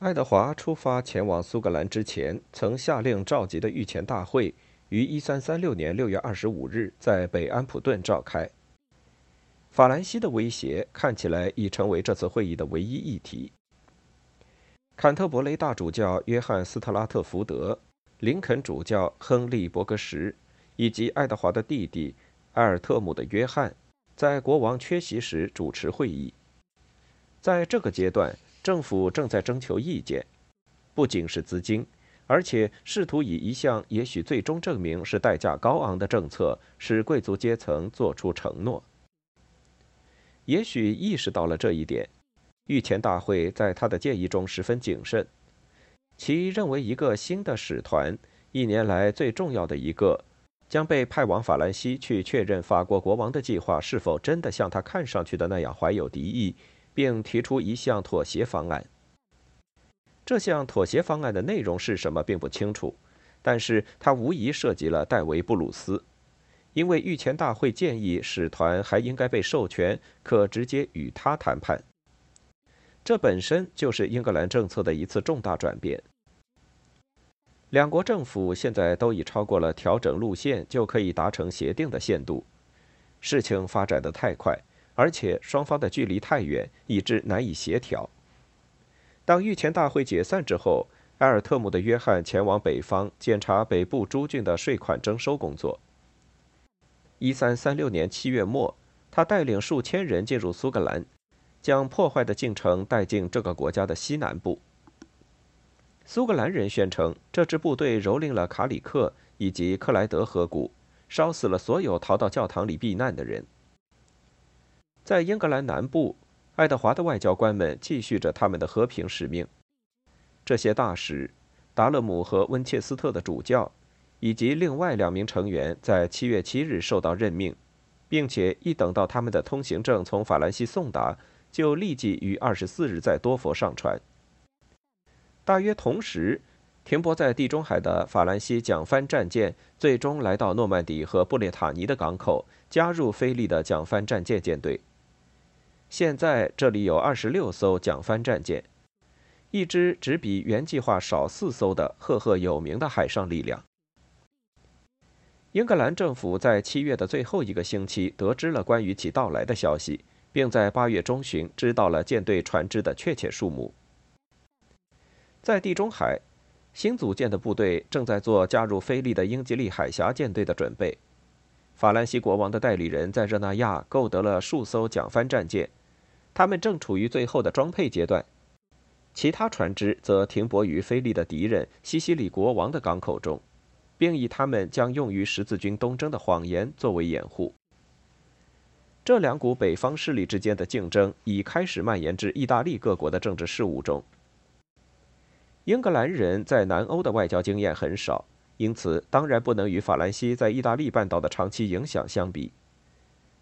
爱德华出发前往苏格兰之前，曾下令召集的御前大会于1336年6月25日在北安普顿召开。法兰西的威胁看起来已成为这次会议的唯一议题。坎特伯雷大主教约翰·斯特拉特福德、林肯主教亨利·伯格什以及爱德华的弟弟埃尔特姆的约翰，在国王缺席时主持会议。在这个阶段。政府正在征求意见，不仅是资金，而且试图以一项也许最终证明是代价高昂的政策，使贵族阶层做出承诺。也许意识到了这一点，御前大会在他的建议中十分谨慎，其认为一个新的使团，一年来最重要的一个，将被派往法兰西去确认法国国王的计划是否真的像他看上去的那样怀有敌意。并提出一项妥协方案。这项妥协方案的内容是什么，并不清楚，但是它无疑涉及了戴维·布鲁斯，因为御前大会建议使团还应该被授权，可直接与他谈判。这本身就是英格兰政策的一次重大转变。两国政府现在都已超过了调整路线就可以达成协定的限度，事情发展的太快。而且双方的距离太远，以致难以协调。当御前大会解散之后，埃尔特姆的约翰前往北方检查北部诸郡的税款征收工作。一三三六年七月末，他带领数千人进入苏格兰，将破坏的进程带进这个国家的西南部。苏格兰人宣称，这支部队蹂躏了卡里克以及克莱德河谷，烧死了所有逃到教堂里避难的人。在英格兰南部，爱德华的外交官们继续着他们的和平使命。这些大使，达勒姆和温切斯特的主教，以及另外两名成员，在七月七日受到任命，并且一等到他们的通行证从法兰西送达，就立即于二十四日在多佛上船。大约同时，停泊在地中海的法兰西桨帆战舰最终来到诺曼底和布列塔尼的港口，加入菲利的桨帆战舰舰队。现在这里有二十六艘桨帆战舰，一支只比原计划少四艘的赫赫有名的海上力量。英格兰政府在七月的最后一个星期得知了关于其到来的消息，并在八月中旬知道了舰队船只的确切数目。在地中海，新组建的部队正在做加入菲利的英吉利海峡舰队的准备。法兰西国王的代理人在热那亚购得了数艘桨帆战舰。他们正处于最后的装配阶段，其他船只则停泊于菲利的敌人西西里国王的港口中，并以他们将用于十字军东征的谎言作为掩护。这两股北方势力之间的竞争已开始蔓延至意大利各国的政治事务中。英格兰人在南欧的外交经验很少，因此当然不能与法兰西在意大利半岛的长期影响相比。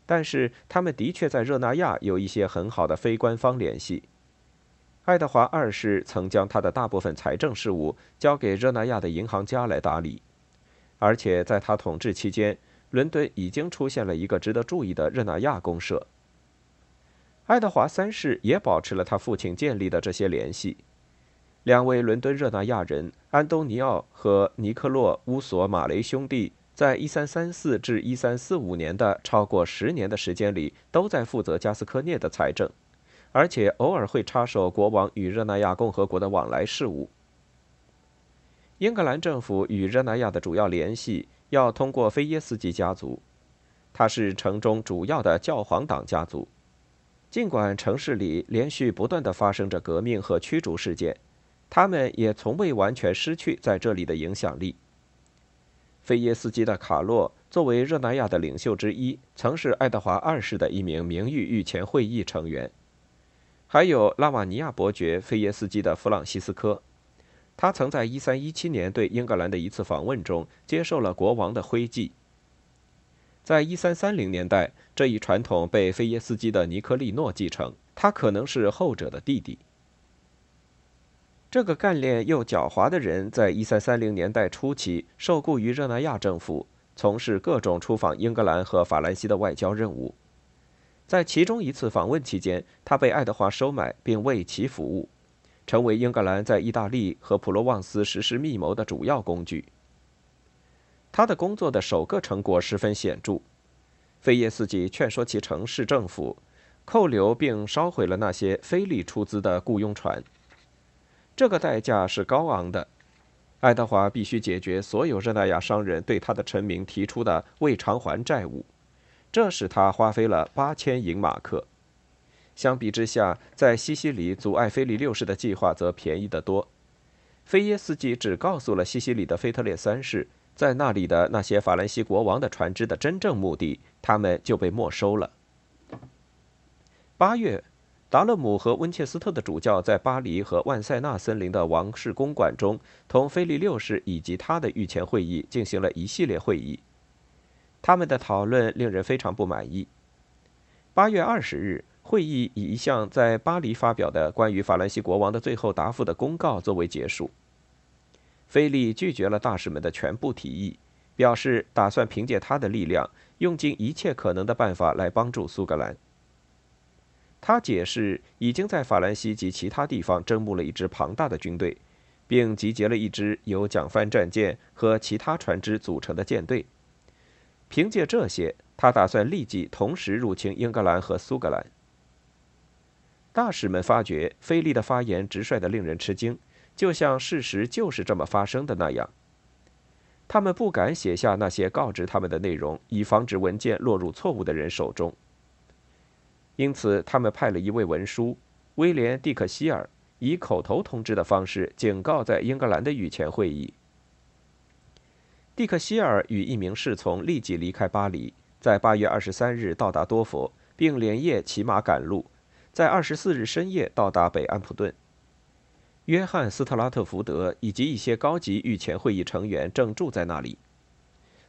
但是他们的确在热那亚有一些很好的非官方联系。爱德华二世曾将他的大部分财政事务交给热那亚的银行家来打理，而且在他统治期间，伦敦已经出现了一个值得注意的热那亚公社。爱德华三世也保持了他父亲建立的这些联系。两位伦敦热那亚人安东尼奥和尼克洛乌索马雷兄弟。在1334至1345年的超过十年的时间里，都在负责加斯科涅的财政，而且偶尔会插手国王与热那亚共和国的往来事务。英格兰政府与热那亚的主要联系要通过菲耶斯基家族，他是城中主要的教皇党家族。尽管城市里连续不断的发生着革命和驱逐事件，他们也从未完全失去在这里的影响力。菲耶斯基的卡洛作为热那亚的领袖之一，曾是爱德华二世的一名名誉御前会议成员。还有拉瓦尼亚伯爵菲耶斯基的弗朗西斯科，他曾在1317年对英格兰的一次访问中接受了国王的徽记。在1330年代，这一传统被菲耶斯基的尼科利诺继承，他可能是后者的弟弟。这个干练又狡猾的人，在一三三零年代初期受雇于热那亚政府，从事各种出访英格兰和法兰西的外交任务。在其中一次访问期间，他被爱德华收买并为其服务，成为英格兰在意大利和普罗旺斯实施密谋的主要工具。他的工作的首个成果十分显著，菲耶斯基劝说其城市政府扣留并烧毁了那些非利出资的雇佣船。这个代价是高昂的，爱德华必须解决所有热那亚商人对他的臣民提出的未偿还债务，这使他花费了八千银马克。相比之下，在西西里阻碍菲利六世的计划则便宜得多。菲耶斯基只告诉了西西里的腓特烈三世，在那里的那些法兰西国王的船只的真正目的，他们就被没收了。八月，达勒姆和温切斯特的主教在巴黎和万塞纳森林的王室公馆中，同菲利六世以及他的御前会议进行了一系列会议。他们的讨论令人非常不满意。八月二十日。会议以一项在巴黎发表的关于法兰西国王的最后答复的公告作为结束。菲利拒绝了大使们的全部提议，表示打算凭借他的力量，用尽一切可能的办法来帮助苏格兰。他解释，已经在法兰西及其他地方征募了一支庞大的军队，并集结了一支由桨帆战舰和其他船只组成的舰队。凭借这些，他打算立即同时入侵英格兰和苏格兰。大使们发觉菲利的发言直率的令人吃惊，就像事实就是这么发生的那样。他们不敢写下那些告知他们的内容，以防止文件落入错误的人手中。因此，他们派了一位文书威廉·蒂克希尔，以口头通知的方式警告在英格兰的御前会议。蒂克希尔与一名侍从立即离开巴黎，在八月二十三日到达多佛，并连夜骑马赶路。在二十四日深夜到达北安普顿，约翰·斯特拉特福德以及一些高级御前会议成员正住在那里。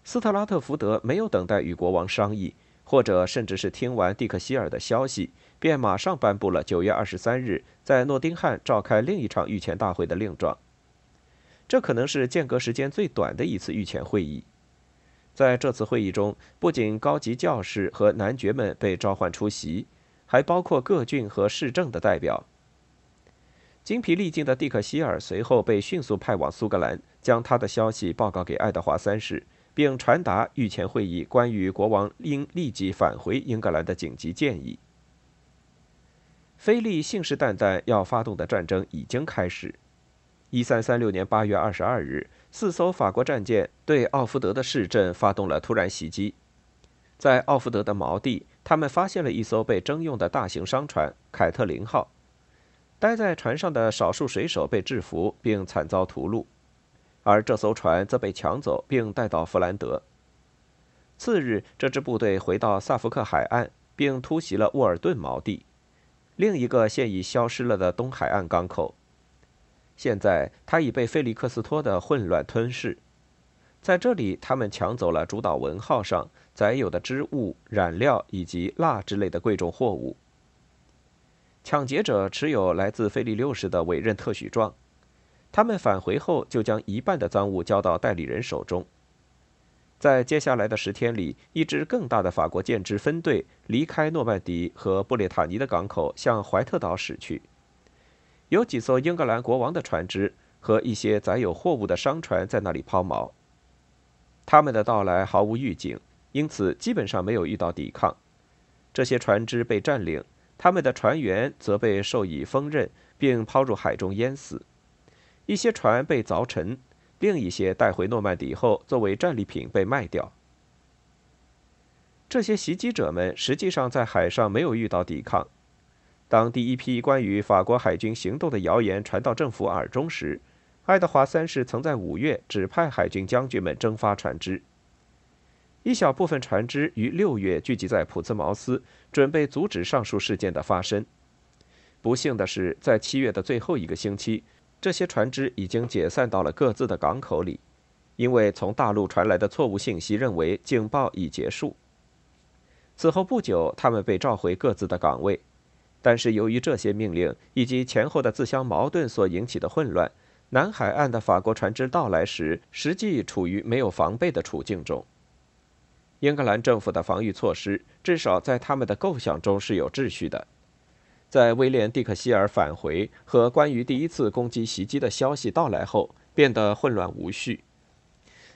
斯特拉特福德没有等待与国王商议，或者甚至是听完蒂克希尔的消息，便马上颁布了九月二十三日在诺丁汉召开另一场御前大会的令状。这可能是间隔时间最短的一次御前会议。在这次会议中，不仅高级教士和男爵们被召唤出席。还包括各郡和市政的代表。精疲力尽的蒂克希尔随后被迅速派往苏格兰，将他的消息报告给爱德华三世，并传达御前会议关于国王应立即返回英格兰的紧急建议。菲利信誓旦旦要发动的战争已经开始。一三三六年八月二十二日，四艘法国战舰对奥福德的市镇发动了突然袭击，在奥福德的锚地。他们发现了一艘被征用的大型商船“凯特琳号”，待在船上的少数水手被制服并惨遭屠戮，而这艘船则被抢走并带到弗兰德。次日，这支部队回到萨福克海岸，并突袭了沃尔顿锚地，另一个现已消失了的东海岸港口。现在，它已被菲利克斯托的混乱吞噬。在这里，他们抢走了主导文号上。载有的织物、染料以及蜡之类的贵重货物。抢劫者持有来自菲利六世的委任特许状，他们返回后就将一半的赃物交到代理人手中。在接下来的十天里，一支更大的法国舰只分队离开诺曼底和布列塔尼的港口，向怀特岛驶去。有几艘英格兰国王的船只和一些载有货物的商船在那里抛锚。他们的到来毫无预警。因此，基本上没有遇到抵抗。这些船只被占领，他们的船员则被授以锋刃，并抛入海中淹死。一些船被凿沉，另一些带回诺曼底后作为战利品被卖掉。这些袭击者们实际上在海上没有遇到抵抗。当第一批关于法国海军行动的谣言传到政府耳中时，爱德华三世曾在五月指派海军将军们征发船只。一小部分船只于六月聚集在普兹茅斯，准备阻止上述事件的发生。不幸的是，在七月的最后一个星期，这些船只已经解散到了各自的港口里，因为从大陆传来的错误信息认为警报已结束。此后不久，他们被召回各自的岗位，但是由于这些命令以及前后的自相矛盾所引起的混乱，南海岸的法国船只到来时，实际处于没有防备的处境中。英格兰政府的防御措施至少在他们的构想中是有秩序的。在威廉·蒂克希尔返回和关于第一次攻击袭击的消息到来后，变得混乱无序。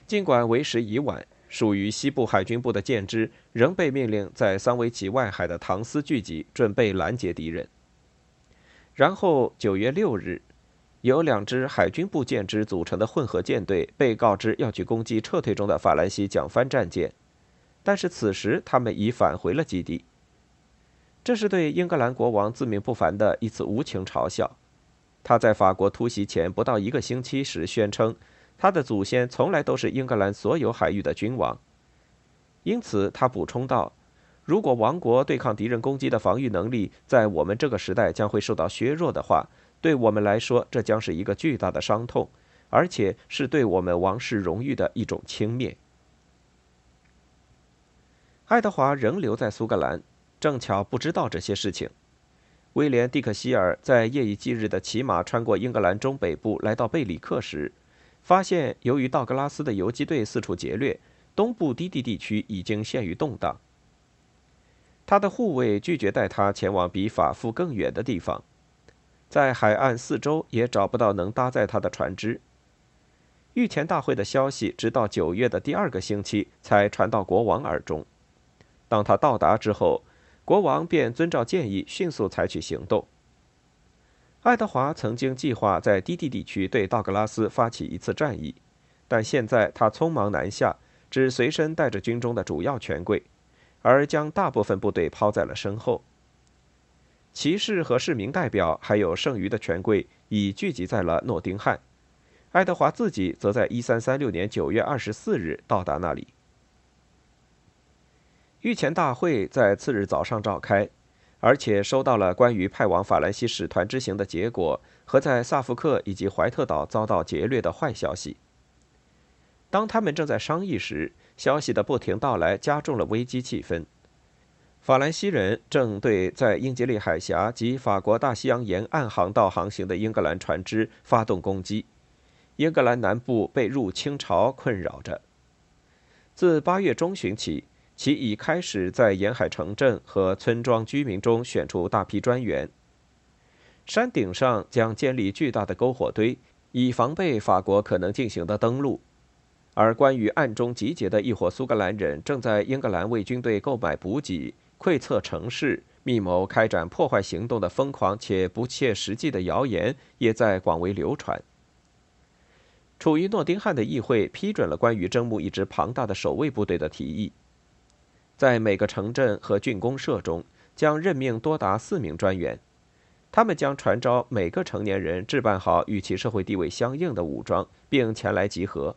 尽管为时已晚，属于西部海军部的舰只仍被命令在桑维奇外海的唐斯聚集，准备拦截敌人。然后，九月六日，由两支海军部舰只组成的混合舰队被告知要去攻击撤退中的法兰西桨帆战舰，但是此时他们已返回了基地。这是对英格兰国王自命不凡的一次无情嘲笑。他在法国突袭前不到一个星期时宣称。他的祖先从来都是英格兰所有海域的君王，因此他补充道：“如果王国对抗敌人攻击的防御能力在我们这个时代将会受到削弱的话，对我们来说这将是一个巨大的伤痛，而且是对我们王室荣誉的一种轻蔑。”爱德华仍留在苏格兰，正巧不知道这些事情。威廉·蒂克希尔在夜以继日的骑马穿过英格兰中北部，来到贝里克时。发现，由于道格拉斯的游击队四处劫掠，东部低地地区已经陷于动荡。他的护卫拒绝带他前往比法夫更远的地方，在海岸四周也找不到能搭载他的船只。御前大会的消息直到九月的第二个星期才传到国王耳中。当他到达之后，国王便遵照建议迅速采取行动。爱德华曾经计划在低地地区对道格拉斯发起一次战役，但现在他匆忙南下，只随身带着军中的主要权贵，而将大部分部队抛在了身后。骑士和市民代表还有剩余的权贵已聚集在了诺丁汉，爱德华自己则在1336年9月24日到达那里。御前大会在次日早上召开。而且收到了关于派往法兰西使团之行的结果和在萨福克以及怀特岛遭到劫掠的坏消息。当他们正在商议时，消息的不停到来加重了危机气氛。法兰西人正对在英吉利海峡及法国大西洋沿岸航道航行的英格兰船只发动攻击，英格兰南部被入侵潮困扰着。自八月中旬起。其已开始在沿海城镇和村庄居民中选出大批专员。山顶上将建立巨大的篝火堆，以防备法国可能进行的登陆。而关于暗中集结的一伙苏格兰人正在英格兰为军队购买补给、窥测城市、密谋开展破坏行动的疯狂且不切实际的谣言，也在广为流传。处于诺丁汉的议会批准了关于征募一支庞大的守卫部队的提议。在每个城镇和郡公社中，将任命多达四名专员，他们将传召每个成年人置办好与其社会地位相应的武装，并前来集合。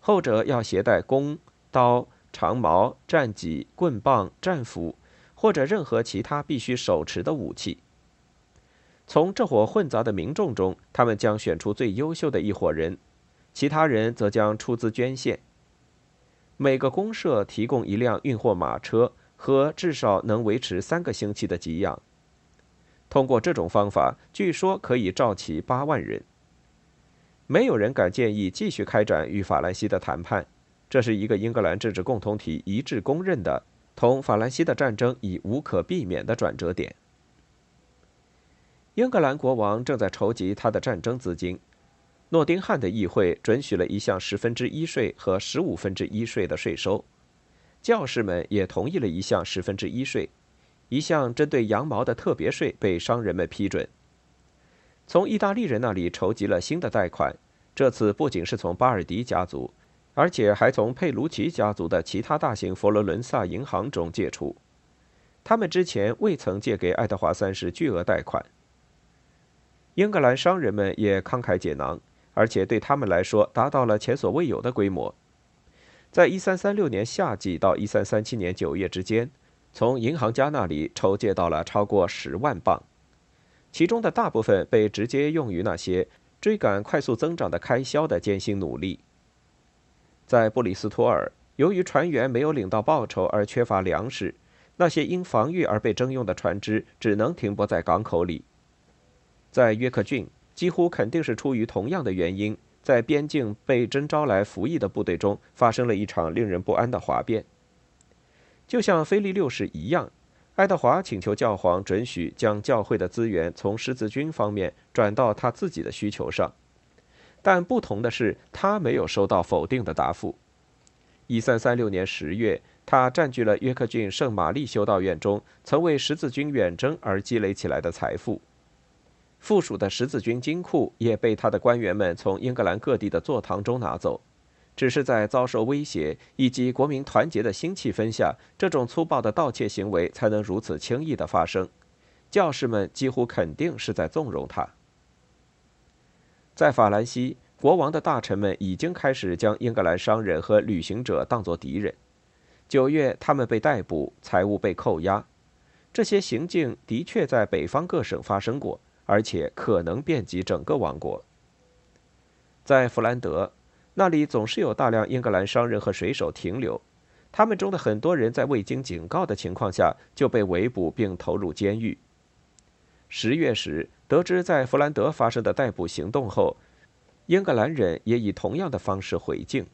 后者要携带弓、刀、长矛、战戟、棍棒、战斧，或者任何其他必须手持的武器。从这伙混杂的民众中，他们将选出最优秀的一伙人，其他人则将出资捐献。每个公社提供一辆运货马车和至少能维持三个星期的给养。通过这种方法，据说可以召集八万人。没有人敢建议继续开展与法兰西的谈判，这是一个英格兰政治共同体一致公认的同法兰西的战争已无可避免的转折点。英格兰国王正在筹集他的战争资金。诺丁汉的议会准许了一项十分之一税和十五分之一税的税收，教士们也同意了一项十分之一税，一项针对羊毛的特别税被商人们批准。从意大利人那里筹集了新的贷款，这次不仅是从巴尔迪家族，而且还从佩卢奇家族的其他大型佛罗伦萨银行中借出，他们之前未曾借给爱德华三世巨额贷款。英格兰商人们也慷慨解囊。而且对他们来说，达到了前所未有的规模。在1336年夏季到1337年九月之间，从银行家那里筹借到了超过十万镑，其中的大部分被直接用于那些追赶快速增长的开销的艰辛努力。在布里斯托尔，由于船员没有领到报酬而缺乏粮食，那些因防御而被征用的船只只能停泊在港口里。在约克郡。几乎肯定是出于同样的原因，在边境被征召来服役的部队中发生了一场令人不安的哗变。就像菲利六世一样，爱德华请求教皇准许将教会的资源从十字军方面转到他自己的需求上，但不同的是，他没有收到否定的答复。一三三六年十月，他占据了约克郡圣玛丽修道院中曾为十字军远征而积累起来的财富。附属的十字军金库也被他的官员们从英格兰各地的座堂中拿走。只是在遭受威胁以及国民团结的新气氛下，这种粗暴的盗窃行为才能如此轻易的发生。教士们几乎肯定是在纵容他。在法兰西，国王的大臣们已经开始将英格兰商人和旅行者当作敌人。九月，他们被逮捕，财物被扣押。这些行径的确在北方各省发生过，而且可能遍及整个王国。在弗兰德。那里总是有大量英格兰商人和水手停留，他们中的很多人在未经警告的情况下就被围捕并投入监狱。十月时，得知在弗兰德发生的逮捕行动后，英格兰人也以同样的方式回敬。